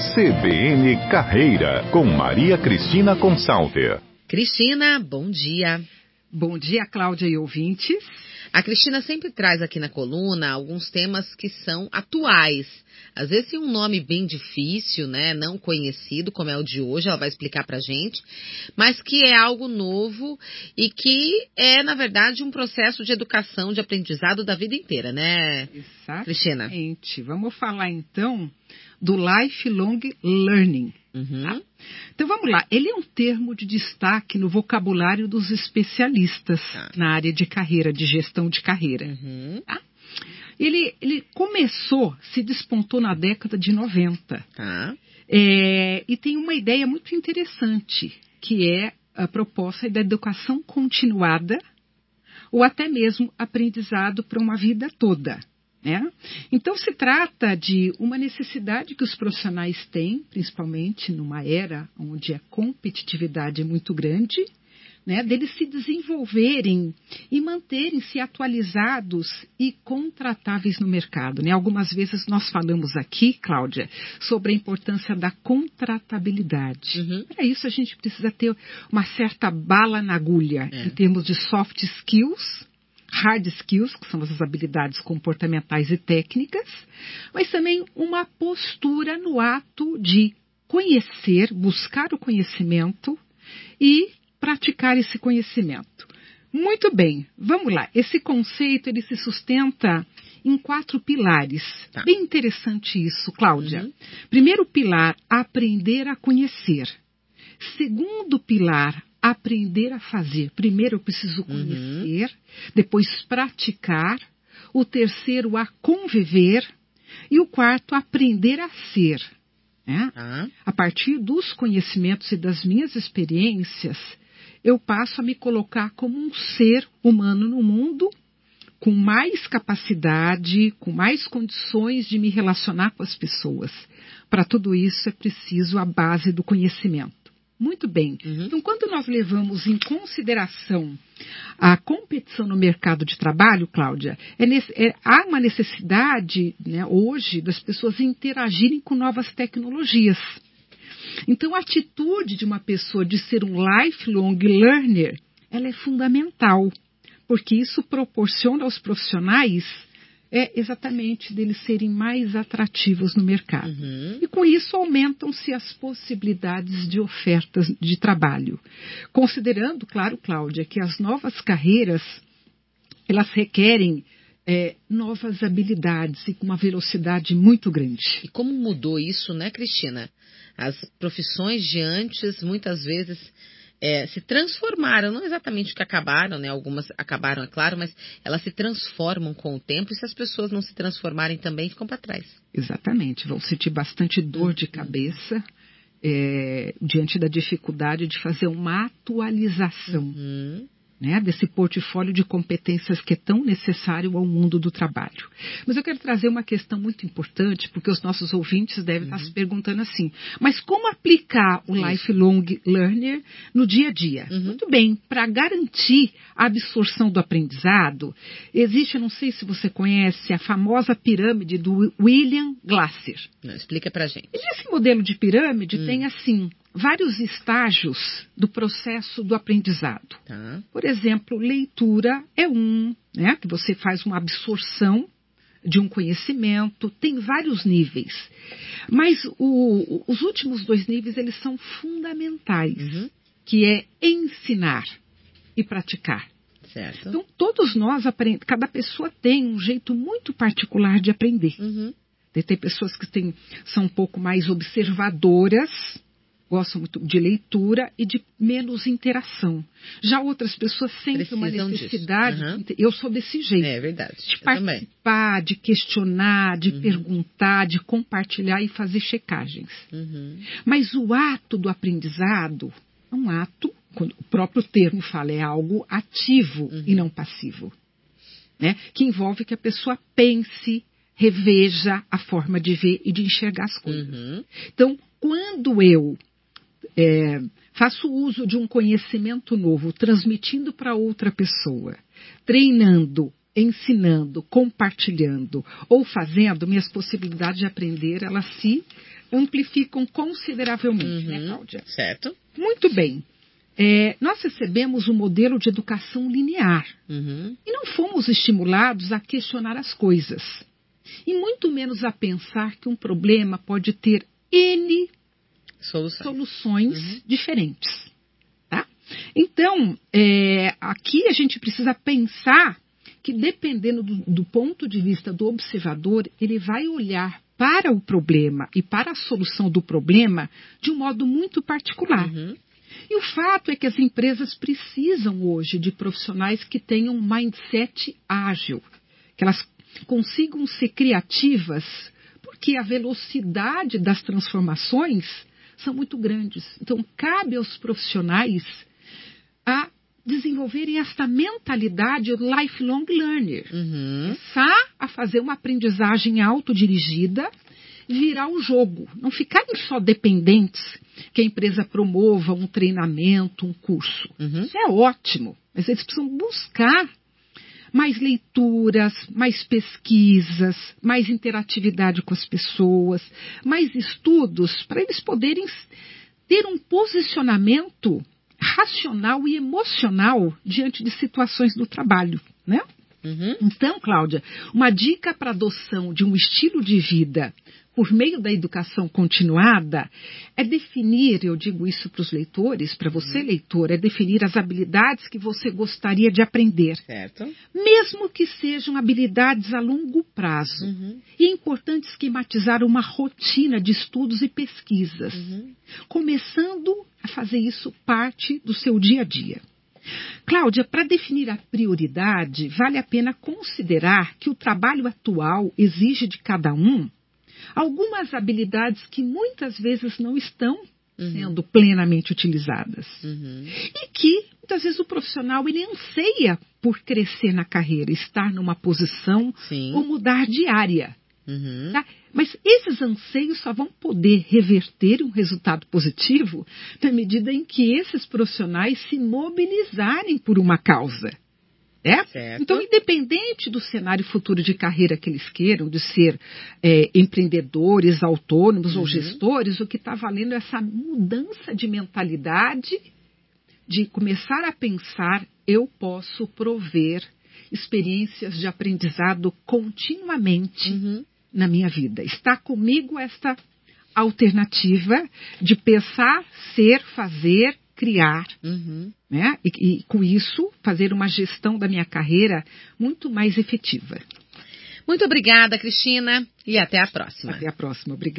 CBN Carreira, com Maria Cristina Consalter. Cristina, bom dia. Bom dia, Cláudia e ouvintes. A Cristina sempre traz aqui na coluna alguns temas que são atuais. Às vezes tem um nome bem difícil, né, não conhecido, como é o de hoje, ela vai explicar pra gente, mas que é algo novo e que é, na verdade, um processo de educação, de aprendizado da vida inteira, né, Exatamente. Cristina? Vamos falar então do lifelong learning. Uhum. Tá? Então vamos lá. Ele é um termo de destaque no vocabulário dos especialistas Tá. na área de carreira, de gestão de carreira. Uhum. Ele, ele começou, se despontou na década de 90. Tá. É, e tem uma ideia muito interessante, que é a proposta da educação continuada ou até mesmo aprendizado para uma vida toda. Né? Então, se trata de uma necessidade que os profissionais têm, principalmente numa era onde a competitividade é muito grande, né, deles se desenvolverem e manterem-se atualizados e contratáveis no mercado. Né? Algumas vezes nós falamos aqui, Cláudia, sobre a importância da contratabilidade. Uhum. Para isso, a gente precisa ter uma certa bala na agulha É. em termos de soft skills, hard skills, que são as habilidades comportamentais e técnicas, mas também uma postura no ato de conhecer, buscar o conhecimento e praticar esse conhecimento. Muito bem, vamos lá. Esse conceito ele se sustenta em quatro pilares. Tá. Bem interessante isso, Cláudia. Uhum. Primeiro pilar, aprender a conhecer. Segundo pilar, aprender a fazer. Primeiro eu preciso conhecer, depois praticar. O terceiro, a conviver. E o quarto, aprender a ser. né? Tá. A partir dos conhecimentos e das minhas experiências, eu passo a me colocar como um ser humano no mundo com mais capacidade, com mais condições de me relacionar com as pessoas. Para tudo isso é preciso a base do conhecimento. Muito bem. Uhum. Então, quando nós levamos em consideração a competição no mercado de trabalho, Cláudia, é nesse- é- há uma necessidade né, hoje das pessoas interagirem com novas tecnologias. Então, a atitude de uma pessoa de ser um lifelong learner, ela é fundamental, porque isso proporciona aos profissionais é exatamente deles serem mais atrativos no mercado. Uhum. E com isso aumentam-se as possibilidades de ofertas de trabalho. Considerando, claro, Cláudia, que as novas carreiras elas requerem é, novas habilidades e com uma velocidade muito grande. E como mudou isso, né, Cristina? As profissões de antes, muitas vezes, é, se transformaram, não exatamente que acabaram, né? Algumas acabaram, é claro, mas elas se transformam com o tempo e se as pessoas não se transformarem também, ficam para trás. Exatamente, vão sentir bastante dor de cabeça é, diante da dificuldade de fazer uma atualização Uhum. Né, desse portfólio de competências que é tão necessário ao mundo do trabalho. Mas eu quero trazer uma questão muito importante, porque os nossos ouvintes devem estar se perguntando assim: mas como aplicar o Isso. lifelong learner no dia a dia? Uhum. Muito bem, para garantir a absorção do aprendizado, existe, eu não sei se você conhece, a famosa pirâmide do William Glasser. Não, explica pra gente. E esse modelo de pirâmide Hum. tem, assim, vários estágios do processo do aprendizado. Tá? Por exemplo, leitura é um, né, que você faz uma absorção de um conhecimento, tem vários níveis. Mas o- os últimos dois níveis, eles são fundamentais, Uhum. que é ensinar e praticar. Certo. Então, todos nós aprendemos, cada pessoa tem um jeito muito particular de aprender. Uhum. Tem, pessoas que têm, são um pouco mais observadoras, gostam muito de leitura e de menos interação. Já outras pessoas sentem uma Precisam disso. necessidade. Inte- eu sou desse jeito. É verdade. De Eu também. participar, de questionar, de Uhum. perguntar, de compartilhar e fazer checagens. Uhum. Mas o ato do aprendizado é um ato, quando o próprio termo fala, é algo ativo Uhum. e não passivo. Né? Que envolve que a pessoa pense, reveja a forma de ver e de enxergar as coisas. Uhum. Então, quando eu é, faço uso de um conhecimento novo, transmitindo para outra pessoa, treinando, ensinando, compartilhando ou fazendo, minhas possibilidades de aprender elas se amplificam consideravelmente, né, Uhum. Cláudia? Certo. Muito bem. É, nós recebemos um modelo de educação linear Uhum. e não fomos estimulados a questionar as coisas. E muito menos a pensar que um problema pode ter N Solução. soluções Uhum. diferentes. Tá? Então, é, aqui a gente precisa pensar que, dependendo do, do ponto de vista do observador, ele vai olhar para o problema e para a solução do problema de um modo muito particular. Uhum. E o fato é que as empresas precisam hoje de profissionais que tenham um mindset ágil, que elas consigam ser criativas, porque a velocidade das transformações são muito grandes. Então, cabe aos profissionais a desenvolverem esta mentalidade lifelong learner Uhum. começar a fazer uma aprendizagem autodirigida, virar o jogo, não ficarem só dependentes que a empresa promova um treinamento, um curso. Uhum. Isso é ótimo, mas eles precisam buscar mais leituras, mais pesquisas, mais interatividade com as pessoas, mais estudos, para eles poderem ter um posicionamento racional e emocional diante de situações do trabalho, né? Uhum. Então, Cláudia, uma dica para adoção de um estilo de vida por meio da educação continuada é definir, eu digo isso para os leitores, para você, leitor, é definir as habilidades que você gostaria de aprender, Certo. mesmo que sejam habilidades a longo prazo. Uhum. E é importante esquematizar uma rotina de estudos e pesquisas, Uhum. começando a fazer isso parte do seu dia a dia. Cláudia, para definir a prioridade, vale a pena considerar que o trabalho atual exige de cada um algumas habilidades que muitas vezes não estão Uhum. sendo plenamente utilizadas. Uhum. E que muitas vezes o profissional ele anseia por crescer na carreira, estar numa posição Sim. ou mudar de área. Uhum. Tá? Mas esses anseios só vão poder reverter um resultado positivo na medida em que esses profissionais se mobilizarem por uma causa. Né? Certo. Então, independente do cenário futuro de carreira que eles queiram, de ser é, empreendedores, autônomos ou Uhum. gestores, o que está valendo é essa mudança de mentalidade de começar a pensar: eu posso prover experiências de aprendizado continuamente Uhum. na minha vida. Está comigo esta alternativa de pensar, ser, fazer, criar, Uhum. né? E, e com isso fazer uma gestão da minha carreira muito mais efetiva. Muito obrigada, Cristina, e até a próxima. Até a próxima. Obrigada.